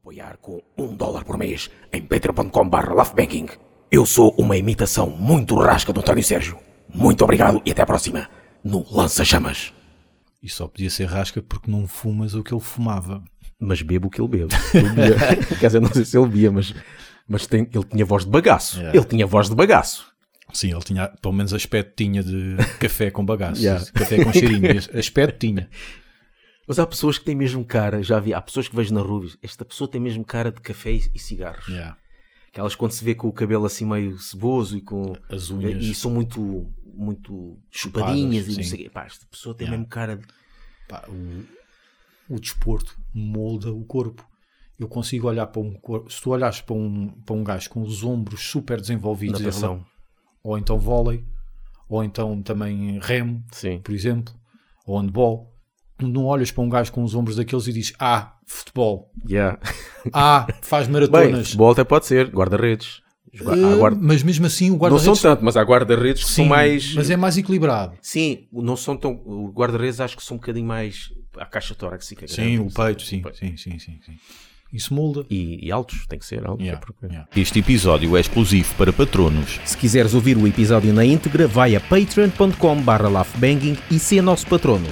apoiar com um dólar por mês em patreon.com barra laughbanking. Eu sou uma imitação muito rasca do António Sérgio. Muito obrigado e até à próxima no Lança Chamas. E só podia ser rasca porque não fumas o que ele fumava. Mas bebo o que ele bebe. Quer dizer, não sei se ele bebia, mas, mas tem- ele tinha voz de bagaço. Yeah. Ele tinha voz de bagaço. Sim, ele tinha, pelo menos aspecto tinha de café com bagaço. Yeah. Café com cheirinho. aspecto tinha. Mas há pessoas que têm mesmo cara, já vi, há pessoas que vejo na rua, esta pessoa tem mesmo cara de café e, e cigarros. Yeah. Aquelas quando se vê com o cabelo assim meio ceboso e com. As unhas. E são muito, muito chupadinhas e não sei o quê. Pá, esta pessoa tem Yeah. mesmo cara de. Pá, o, o desporto molda o corpo. Eu consigo olhar para um corpo. Se tu olhares para um, para um gajo com os ombros super desenvolvidos, em Natação. rela- ou então vôlei, ou então também remo, Sim. por exemplo, ou handball, não olhas para um gajo com os ombros daqueles e dizes: Ah, futebol, Yeah. ah, faz Bem, maratonas. futebol até pode ser, guarda-redes. Ah, guarda- Mas mesmo assim, o Não guarda-redes. são tanto, mas há guarda-redes que Sim, são mais. Mas é mais equilibrado. Sim, não são tão. O guarda-redes acho que são um bocadinho mais. A caixa tóraxica. Sim, grande, o peito, sim, Peito. sim, sim, sim, sim. Isso molda. E, e altos, tem que ser altos. Yeah, é porque- yeah. Este episódio é exclusivo para patronos. Se quiseres ouvir o episódio na íntegra, vai a patreon.com barra laughbanging e ser nosso patrono.